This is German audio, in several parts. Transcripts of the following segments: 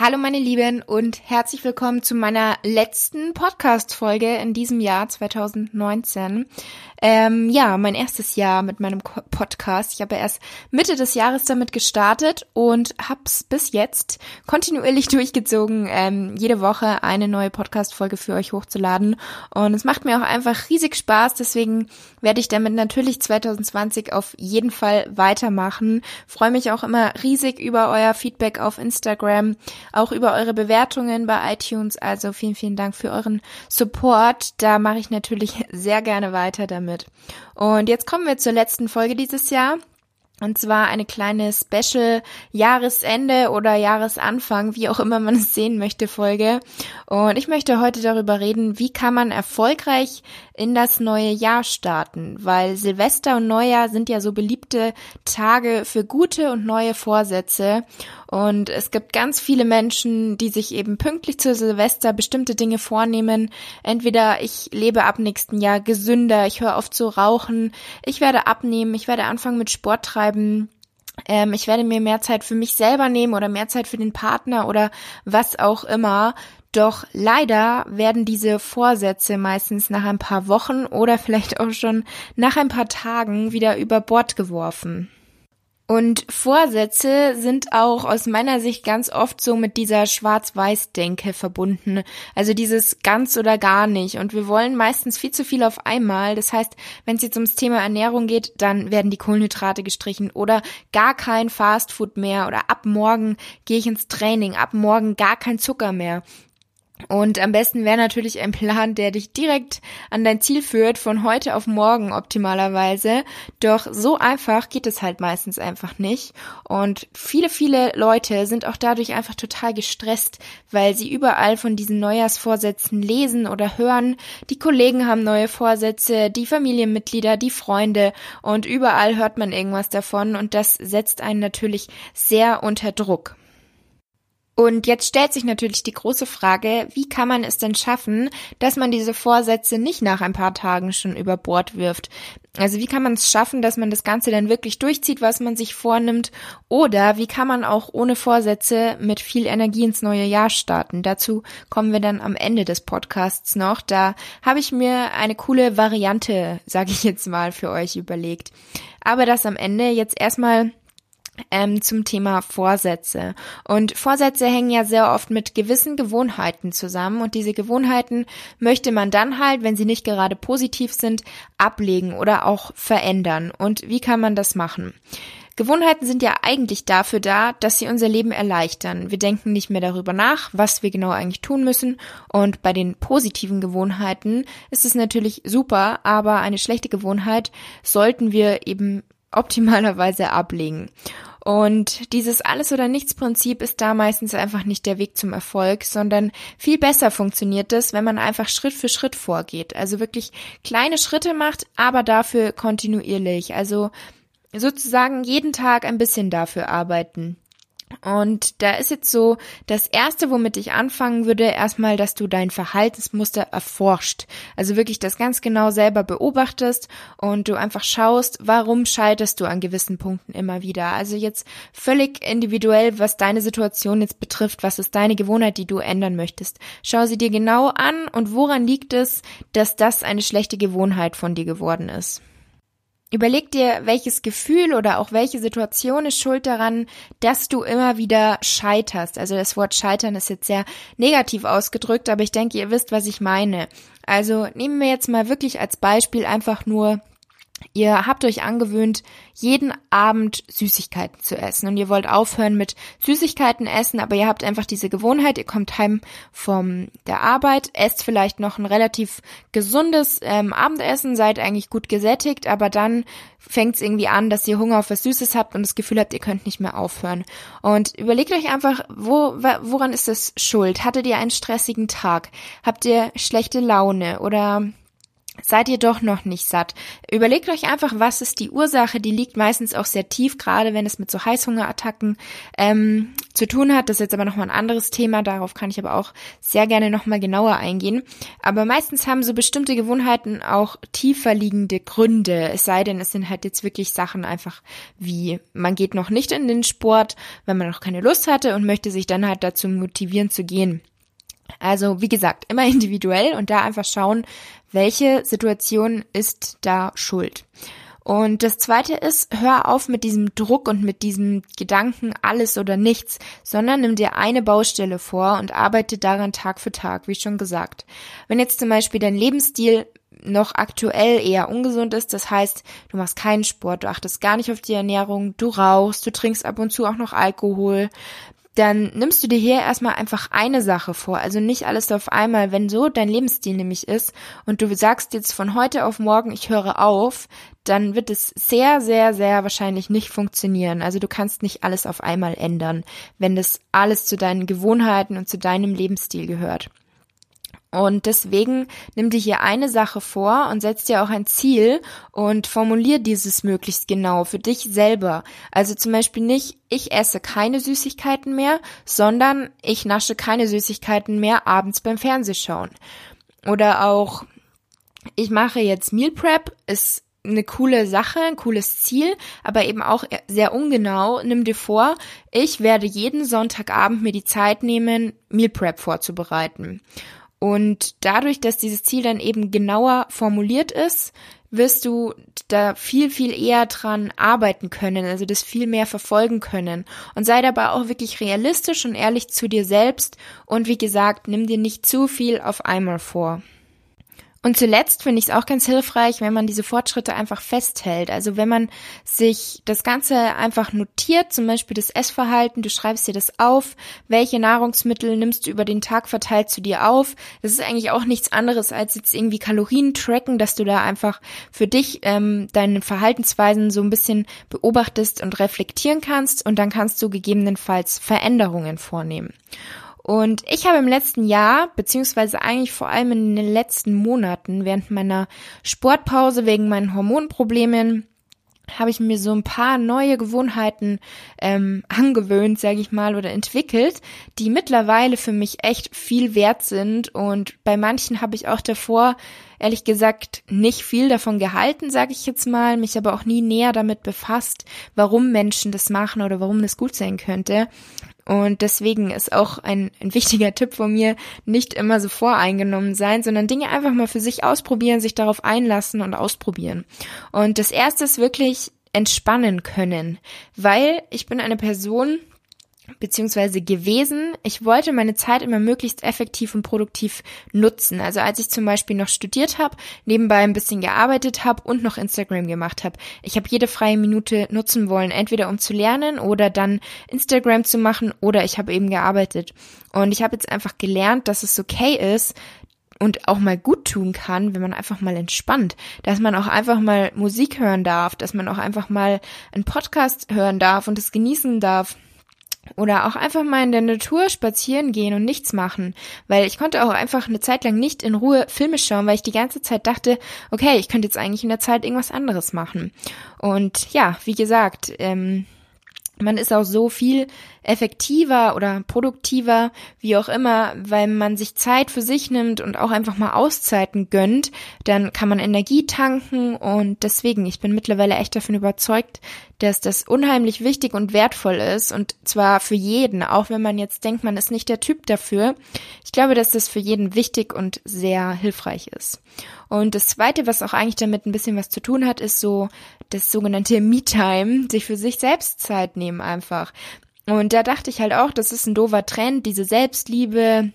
Hallo meine Lieben und herzlich willkommen zu meiner letzten Podcast-Folge in diesem Jahr 2019. Ähm, ja, mein erstes Jahr mit meinem Podcast. Ich habe erst Mitte des Jahres damit gestartet und hab's bis jetzt kontinuierlich durchgezogen, ähm, jede Woche eine neue Podcast-Folge für euch hochzuladen. Und es macht mir auch einfach riesig Spaß. Deswegen werde ich damit natürlich 2020 auf jeden Fall weitermachen. Freue mich auch immer riesig über euer Feedback auf Instagram, auch über eure Bewertungen bei iTunes. Also vielen, vielen Dank für euren Support. Da mache ich natürlich sehr gerne weiter damit mit. Und jetzt kommen wir zur letzten Folge dieses Jahr. Und zwar eine kleine Special Jahresende oder Jahresanfang, wie auch immer man es sehen möchte, Folge. Und ich möchte heute darüber reden, wie kann man erfolgreich in das neue Jahr starten, weil Silvester und Neujahr sind ja so beliebte Tage für gute und neue Vorsätze. Und es gibt ganz viele Menschen, die sich eben pünktlich zu Silvester bestimmte Dinge vornehmen. Entweder ich lebe ab nächsten Jahr gesünder, ich höre auf zu rauchen, ich werde abnehmen, ich werde anfangen mit Sport treiben, ähm, ich werde mir mehr Zeit für mich selber nehmen oder mehr Zeit für den Partner oder was auch immer. Doch leider werden diese Vorsätze meistens nach ein paar Wochen oder vielleicht auch schon nach ein paar Tagen wieder über Bord geworfen. Und Vorsätze sind auch aus meiner Sicht ganz oft so mit dieser Schwarz-Weiß-Denke verbunden. Also dieses ganz oder gar nicht. Und wir wollen meistens viel zu viel auf einmal. Das heißt, wenn es jetzt ums Thema Ernährung geht, dann werden die Kohlenhydrate gestrichen oder gar kein Fastfood mehr oder ab morgen gehe ich ins Training, ab morgen gar kein Zucker mehr. Und am besten wäre natürlich ein Plan, der dich direkt an dein Ziel führt, von heute auf morgen optimalerweise. Doch so einfach geht es halt meistens einfach nicht. Und viele, viele Leute sind auch dadurch einfach total gestresst, weil sie überall von diesen Neujahrsvorsätzen lesen oder hören. Die Kollegen haben neue Vorsätze, die Familienmitglieder, die Freunde und überall hört man irgendwas davon und das setzt einen natürlich sehr unter Druck. Und jetzt stellt sich natürlich die große Frage, wie kann man es denn schaffen, dass man diese Vorsätze nicht nach ein paar Tagen schon über Bord wirft? Also wie kann man es schaffen, dass man das Ganze dann wirklich durchzieht, was man sich vornimmt? Oder wie kann man auch ohne Vorsätze mit viel Energie ins neue Jahr starten? Dazu kommen wir dann am Ende des Podcasts noch. Da habe ich mir eine coole Variante, sage ich jetzt mal, für euch überlegt. Aber das am Ende jetzt erstmal ähm, zum Thema Vorsätze. Und Vorsätze hängen ja sehr oft mit gewissen Gewohnheiten zusammen und diese Gewohnheiten möchte man dann halt, wenn sie nicht gerade positiv sind, ablegen oder auch verändern. Und wie kann man das machen? Gewohnheiten sind ja eigentlich dafür da, dass sie unser Leben erleichtern. Wir denken nicht mehr darüber nach, was wir genau eigentlich tun müssen. Und bei den positiven Gewohnheiten ist es natürlich super, aber eine schlechte Gewohnheit sollten wir eben optimalerweise ablegen. Und dieses Alles- oder Nichts-Prinzip ist da meistens einfach nicht der Weg zum Erfolg, sondern viel besser funktioniert es, wenn man einfach Schritt für Schritt vorgeht. Also wirklich kleine Schritte macht, aber dafür kontinuierlich. Also sozusagen jeden Tag ein bisschen dafür arbeiten. Und da ist jetzt so, das erste, womit ich anfangen würde, erstmal, dass du dein Verhaltensmuster erforscht. Also wirklich das ganz genau selber beobachtest und du einfach schaust, warum scheiterst du an gewissen Punkten immer wieder. Also jetzt völlig individuell, was deine Situation jetzt betrifft, was ist deine Gewohnheit, die du ändern möchtest. Schau sie dir genau an und woran liegt es, dass das eine schlechte Gewohnheit von dir geworden ist. Überleg dir, welches Gefühl oder auch welche Situation ist schuld daran, dass du immer wieder scheiterst. Also das Wort scheitern ist jetzt sehr negativ ausgedrückt, aber ich denke, ihr wisst, was ich meine. Also nehmen wir jetzt mal wirklich als Beispiel einfach nur Ihr habt euch angewöhnt, jeden Abend Süßigkeiten zu essen und ihr wollt aufhören mit Süßigkeiten essen, aber ihr habt einfach diese Gewohnheit, ihr kommt heim vom der Arbeit, esst vielleicht noch ein relativ gesundes ähm, Abendessen, seid eigentlich gut gesättigt, aber dann fängt es irgendwie an, dass ihr Hunger auf was Süßes habt und das Gefühl habt, ihr könnt nicht mehr aufhören. Und überlegt euch einfach, wo, woran ist das schuld? Hattet ihr einen stressigen Tag? Habt ihr schlechte Laune oder seid ihr doch noch nicht satt. Überlegt euch einfach, was ist die Ursache. Die liegt meistens auch sehr tief, gerade wenn es mit so Heißhungerattacken ähm, zu tun hat. Das ist jetzt aber nochmal ein anderes Thema. Darauf kann ich aber auch sehr gerne nochmal genauer eingehen. Aber meistens haben so bestimmte Gewohnheiten auch tiefer liegende Gründe. Es sei denn, es sind halt jetzt wirklich Sachen einfach wie, man geht noch nicht in den Sport, wenn man noch keine Lust hatte und möchte sich dann halt dazu motivieren zu gehen. Also wie gesagt, immer individuell und da einfach schauen, welche Situation ist da schuld. Und das zweite ist, hör auf mit diesem Druck und mit diesem Gedanken alles oder nichts, sondern nimm dir eine Baustelle vor und arbeite daran Tag für Tag, wie schon gesagt. Wenn jetzt zum Beispiel dein Lebensstil noch aktuell eher ungesund ist. Das heißt, du machst keinen Sport, du achtest gar nicht auf die Ernährung, du rauchst, du trinkst ab und zu auch noch Alkohol, dann nimmst du dir hier erstmal einfach eine Sache vor, also nicht alles auf einmal, wenn so dein Lebensstil nämlich ist und du sagst jetzt von heute auf morgen, ich höre auf, dann wird es sehr, sehr, sehr wahrscheinlich nicht funktionieren. Also du kannst nicht alles auf einmal ändern, wenn das alles zu deinen Gewohnheiten und zu deinem Lebensstil gehört. Und deswegen nimm dir hier eine Sache vor und setz dir auch ein Ziel und formulier dieses möglichst genau für dich selber. Also zum Beispiel nicht, ich esse keine Süßigkeiten mehr, sondern ich nasche keine Süßigkeiten mehr abends beim Fernsehschauen. Oder auch, ich mache jetzt Meal Prep, ist eine coole Sache, ein cooles Ziel, aber eben auch sehr ungenau. Nimm dir vor, ich werde jeden Sonntagabend mir die Zeit nehmen, Meal Prep vorzubereiten. Und dadurch, dass dieses Ziel dann eben genauer formuliert ist, wirst du da viel, viel eher dran arbeiten können, also das viel mehr verfolgen können. Und sei dabei auch wirklich realistisch und ehrlich zu dir selbst. Und wie gesagt, nimm dir nicht zu viel auf einmal vor. Und zuletzt finde ich es auch ganz hilfreich, wenn man diese Fortschritte einfach festhält. Also wenn man sich das Ganze einfach notiert, zum Beispiel das Essverhalten, du schreibst dir das auf, welche Nahrungsmittel nimmst du über den Tag verteilt zu dir auf. Das ist eigentlich auch nichts anderes als jetzt irgendwie Kalorien tracken, dass du da einfach für dich ähm, deine Verhaltensweisen so ein bisschen beobachtest und reflektieren kannst und dann kannst du gegebenenfalls Veränderungen vornehmen. Und ich habe im letzten Jahr, beziehungsweise eigentlich vor allem in den letzten Monaten während meiner Sportpause wegen meinen Hormonproblemen, habe ich mir so ein paar neue Gewohnheiten ähm, angewöhnt, sage ich mal, oder entwickelt, die mittlerweile für mich echt viel wert sind. Und bei manchen habe ich auch davor, ehrlich gesagt, nicht viel davon gehalten, sage ich jetzt mal, mich aber auch nie näher damit befasst, warum Menschen das machen oder warum das gut sein könnte. Und deswegen ist auch ein, ein wichtiger Tipp von mir, nicht immer so voreingenommen sein, sondern Dinge einfach mal für sich ausprobieren, sich darauf einlassen und ausprobieren. Und das erste ist wirklich entspannen können, weil ich bin eine Person, beziehungsweise gewesen. Ich wollte meine Zeit immer möglichst effektiv und produktiv nutzen. Also als ich zum Beispiel noch studiert habe, nebenbei ein bisschen gearbeitet habe und noch Instagram gemacht habe. Ich habe jede freie Minute nutzen wollen, entweder um zu lernen oder dann Instagram zu machen oder ich habe eben gearbeitet. Und ich habe jetzt einfach gelernt, dass es okay ist, und auch mal gut tun kann, wenn man einfach mal entspannt, dass man auch einfach mal Musik hören darf, dass man auch einfach mal einen Podcast hören darf und es genießen darf oder auch einfach mal in der Natur spazieren gehen und nichts machen, weil ich konnte auch einfach eine Zeit lang nicht in Ruhe Filme schauen, weil ich die ganze Zeit dachte, okay, ich könnte jetzt eigentlich in der Zeit irgendwas anderes machen. Und ja, wie gesagt, ähm, man ist auch so viel effektiver oder produktiver, wie auch immer, weil man sich Zeit für sich nimmt und auch einfach mal Auszeiten gönnt, dann kann man Energie tanken und deswegen, ich bin mittlerweile echt davon überzeugt, dass das unheimlich wichtig und wertvoll ist und zwar für jeden, auch wenn man jetzt denkt, man ist nicht der Typ dafür. Ich glaube, dass das für jeden wichtig und sehr hilfreich ist. Und das zweite, was auch eigentlich damit ein bisschen was zu tun hat, ist so das sogenannte Me-Time, sich für sich selbst Zeit nehmen einfach. Und da dachte ich halt auch, das ist ein doofer Trend, diese Selbstliebe,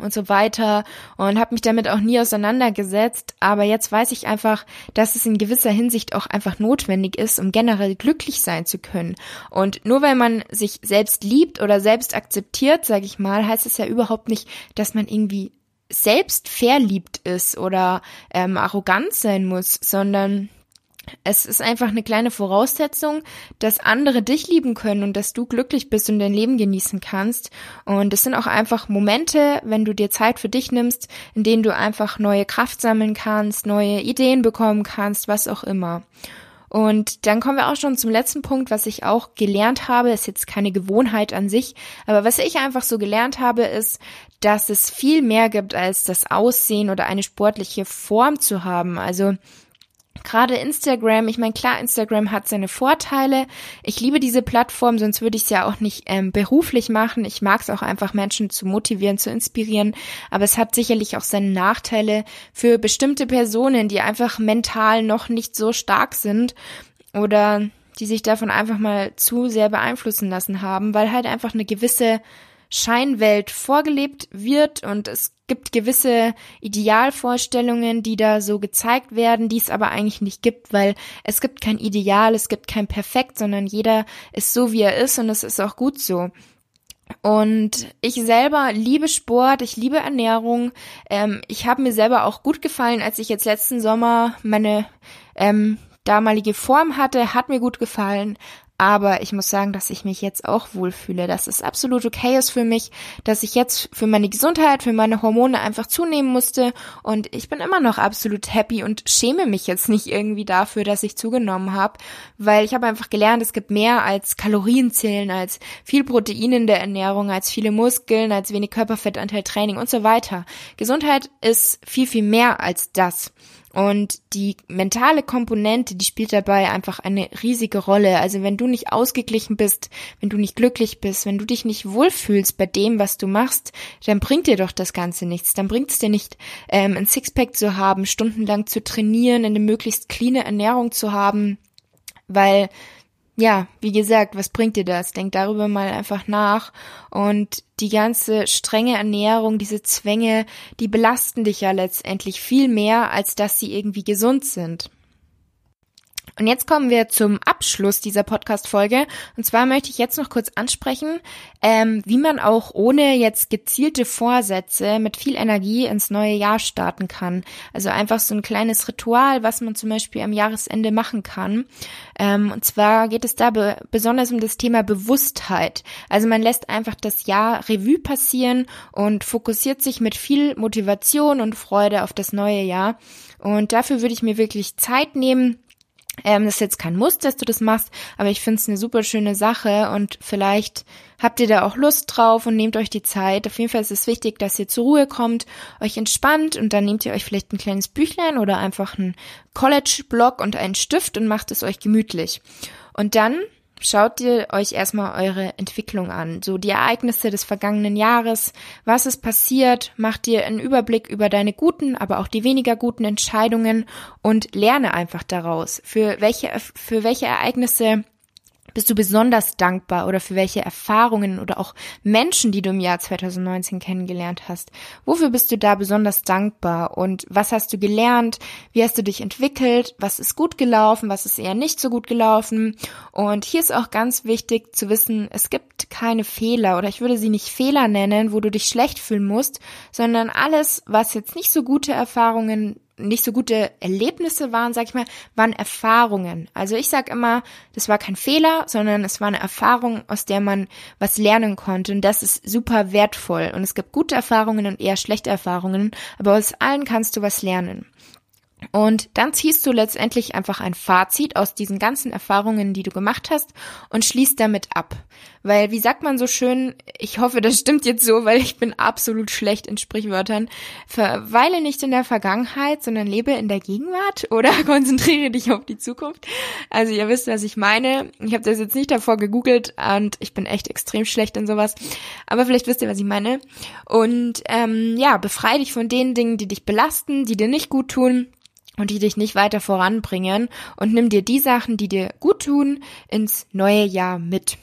und so weiter und habe mich damit auch nie auseinandergesetzt, aber jetzt weiß ich einfach, dass es in gewisser Hinsicht auch einfach notwendig ist, um generell glücklich sein zu können. Und nur weil man sich selbst liebt oder selbst akzeptiert, sage ich mal, heißt es ja überhaupt nicht, dass man irgendwie selbst verliebt ist oder ähm, arrogant sein muss, sondern es ist einfach eine kleine Voraussetzung, dass andere dich lieben können und dass du glücklich bist und dein Leben genießen kannst. Und es sind auch einfach Momente, wenn du dir Zeit für dich nimmst, in denen du einfach neue Kraft sammeln kannst, neue Ideen bekommen kannst, was auch immer. Und dann kommen wir auch schon zum letzten Punkt, was ich auch gelernt habe, ist jetzt keine Gewohnheit an sich, aber was ich einfach so gelernt habe, ist, dass es viel mehr gibt als das Aussehen oder eine sportliche Form zu haben. Also Gerade Instagram, ich meine, klar, Instagram hat seine Vorteile. Ich liebe diese Plattform, sonst würde ich es ja auch nicht ähm, beruflich machen. Ich mag es auch einfach, Menschen zu motivieren, zu inspirieren. Aber es hat sicherlich auch seine Nachteile für bestimmte Personen, die einfach mental noch nicht so stark sind oder die sich davon einfach mal zu sehr beeinflussen lassen haben, weil halt einfach eine gewisse Scheinwelt vorgelebt wird und es gibt gewisse Idealvorstellungen, die da so gezeigt werden, die es aber eigentlich nicht gibt, weil es gibt kein Ideal, es gibt kein Perfekt, sondern jeder ist so, wie er ist und es ist auch gut so. Und ich selber liebe Sport, ich liebe Ernährung. Ähm, ich habe mir selber auch gut gefallen, als ich jetzt letzten Sommer meine ähm, damalige Form hatte, hat mir gut gefallen. Aber ich muss sagen, dass ich mich jetzt auch wohlfühle, dass es absolut okay ist für mich, dass ich jetzt für meine Gesundheit, für meine Hormone einfach zunehmen musste und ich bin immer noch absolut happy und schäme mich jetzt nicht irgendwie dafür, dass ich zugenommen habe, weil ich habe einfach gelernt, es gibt mehr als Kalorienzählen, als viel Protein in der Ernährung, als viele Muskeln, als wenig Körperfettanteil Training und so weiter. Gesundheit ist viel, viel mehr als das. Und die mentale Komponente, die spielt dabei einfach eine riesige Rolle. Also wenn du nicht ausgeglichen bist, wenn du nicht glücklich bist, wenn du dich nicht wohlfühlst bei dem, was du machst, dann bringt dir doch das Ganze nichts. Dann bringt es dir nicht, ähm, ein Sixpack zu haben, stundenlang zu trainieren, eine möglichst cleane Ernährung zu haben, weil ja, wie gesagt, was bringt dir das? Denk darüber mal einfach nach. Und die ganze strenge Ernährung, diese Zwänge, die belasten dich ja letztendlich viel mehr, als dass sie irgendwie gesund sind. Und jetzt kommen wir zum Abschluss dieser Podcast-Folge. Und zwar möchte ich jetzt noch kurz ansprechen, ähm, wie man auch ohne jetzt gezielte Vorsätze mit viel Energie ins neue Jahr starten kann. Also einfach so ein kleines Ritual, was man zum Beispiel am Jahresende machen kann. Ähm, und zwar geht es da be besonders um das Thema Bewusstheit. Also man lässt einfach das Jahr Revue passieren und fokussiert sich mit viel Motivation und Freude auf das neue Jahr. Und dafür würde ich mir wirklich Zeit nehmen, ähm, das ist jetzt kein Muss, dass du das machst, aber ich finde es eine super schöne Sache und vielleicht habt ihr da auch Lust drauf und nehmt euch die Zeit. Auf jeden Fall ist es wichtig, dass ihr zur Ruhe kommt, euch entspannt und dann nehmt ihr euch vielleicht ein kleines Büchlein oder einfach einen College-Block und einen Stift und macht es euch gemütlich. Und dann Schaut ihr euch erstmal eure Entwicklung an, so die Ereignisse des vergangenen Jahres, was ist passiert, macht dir einen Überblick über deine guten, aber auch die weniger guten Entscheidungen und lerne einfach daraus, für welche, für welche Ereignisse bist du besonders dankbar oder für welche Erfahrungen oder auch Menschen, die du im Jahr 2019 kennengelernt hast? Wofür bist du da besonders dankbar und was hast du gelernt? Wie hast du dich entwickelt? Was ist gut gelaufen? Was ist eher nicht so gut gelaufen? Und hier ist auch ganz wichtig zu wissen, es gibt keine Fehler oder ich würde sie nicht Fehler nennen, wo du dich schlecht fühlen musst, sondern alles, was jetzt nicht so gute Erfahrungen nicht so gute Erlebnisse waren, sag ich mal, waren Erfahrungen. Also ich sag immer, das war kein Fehler, sondern es war eine Erfahrung, aus der man was lernen konnte. Und das ist super wertvoll. Und es gibt gute Erfahrungen und eher schlechte Erfahrungen, aber aus allen kannst du was lernen. Und dann ziehst du letztendlich einfach ein Fazit aus diesen ganzen Erfahrungen, die du gemacht hast und schließt damit ab. Weil, wie sagt man so schön, ich hoffe, das stimmt jetzt so, weil ich bin absolut schlecht in Sprichwörtern, verweile nicht in der Vergangenheit, sondern lebe in der Gegenwart oder konzentriere dich auf die Zukunft. Also ihr wisst, was ich meine. Ich habe das jetzt nicht davor gegoogelt und ich bin echt extrem schlecht in sowas. Aber vielleicht wisst ihr, was ich meine. Und ähm, ja, befreie dich von den Dingen, die dich belasten, die dir nicht gut tun und die dich nicht weiter voranbringen und nimm dir die Sachen, die dir gut tun, ins neue Jahr mit.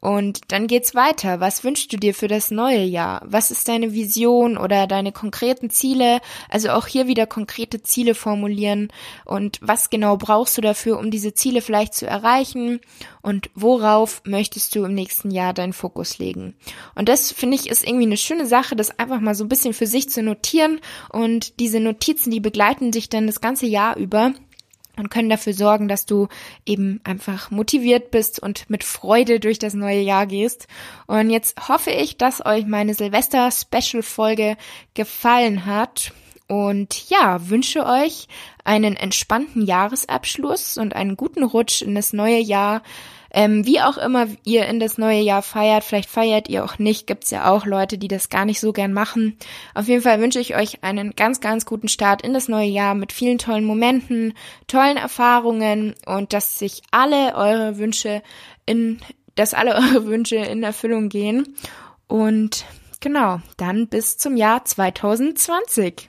Und dann geht's weiter. Was wünschst du dir für das neue Jahr? Was ist deine Vision oder deine konkreten Ziele? Also auch hier wieder konkrete Ziele formulieren. Und was genau brauchst du dafür, um diese Ziele vielleicht zu erreichen? Und worauf möchtest du im nächsten Jahr deinen Fokus legen? Und das finde ich ist irgendwie eine schöne Sache, das einfach mal so ein bisschen für sich zu notieren. Und diese Notizen, die begleiten dich dann das ganze Jahr über. Und können dafür sorgen, dass du eben einfach motiviert bist und mit Freude durch das neue Jahr gehst. Und jetzt hoffe ich, dass euch meine Silvester-Special-Folge gefallen hat. Und ja, wünsche euch einen entspannten Jahresabschluss und einen guten Rutsch in das neue Jahr. Ähm, wie auch immer ihr in das neue Jahr feiert, vielleicht feiert ihr auch nicht, gibt's ja auch Leute, die das gar nicht so gern machen. Auf jeden Fall wünsche ich euch einen ganz, ganz guten Start in das neue Jahr mit vielen tollen Momenten, tollen Erfahrungen und dass sich alle eure Wünsche in, dass alle eure Wünsche in Erfüllung gehen. Und genau, dann bis zum Jahr 2020.